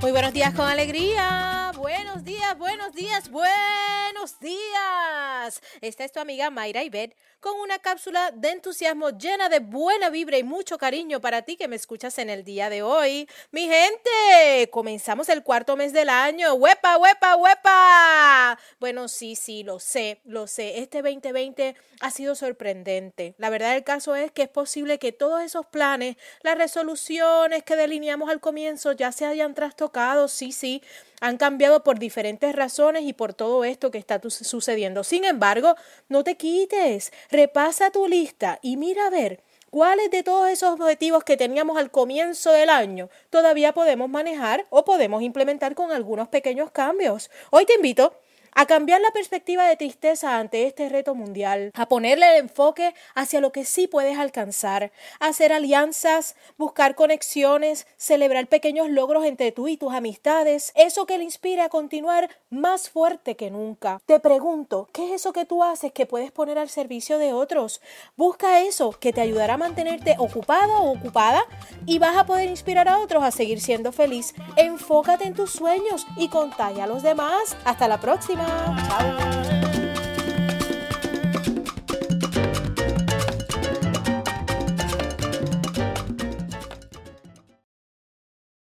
Muy buenos días con alegría. Buenos días, buenos días, buenos días. Esta es tu amiga Mayra Ibet con una cápsula de entusiasmo llena de buena vibra y mucho cariño para ti que me escuchas en el día de hoy. Mi gente, comenzamos el cuarto mes del año. ¡Huepa, huepa, huepa! Bueno, sí, sí, lo sé, lo sé. Este 2020 ha sido sorprendente. La verdad del caso es que es posible que todos esos planes, las resoluciones que delineamos al comienzo ya se hayan trastocado, sí, sí, han cambiado por diferentes razones y por todo esto que está sucediendo. Sin embargo, no te quites, repasa tu lista y mira a ver cuáles de todos esos objetivos que teníamos al comienzo del año todavía podemos manejar o podemos implementar con algunos pequeños cambios. Hoy te invito a cambiar la perspectiva de tristeza ante este reto mundial, a ponerle el enfoque hacia lo que sí puedes alcanzar, hacer alianzas, buscar conexiones, celebrar pequeños logros entre tú y tus amistades, eso que le inspire a continuar más fuerte que nunca. Te pregunto, ¿qué es eso que tú haces que puedes poner al servicio de otros? Busca eso que te ayudará a mantenerte ocupado o ocupada y vas a poder inspirar a otros a seguir siendo feliz. Enfócate en tus sueños y contagia a los demás. Hasta la próxima. 자원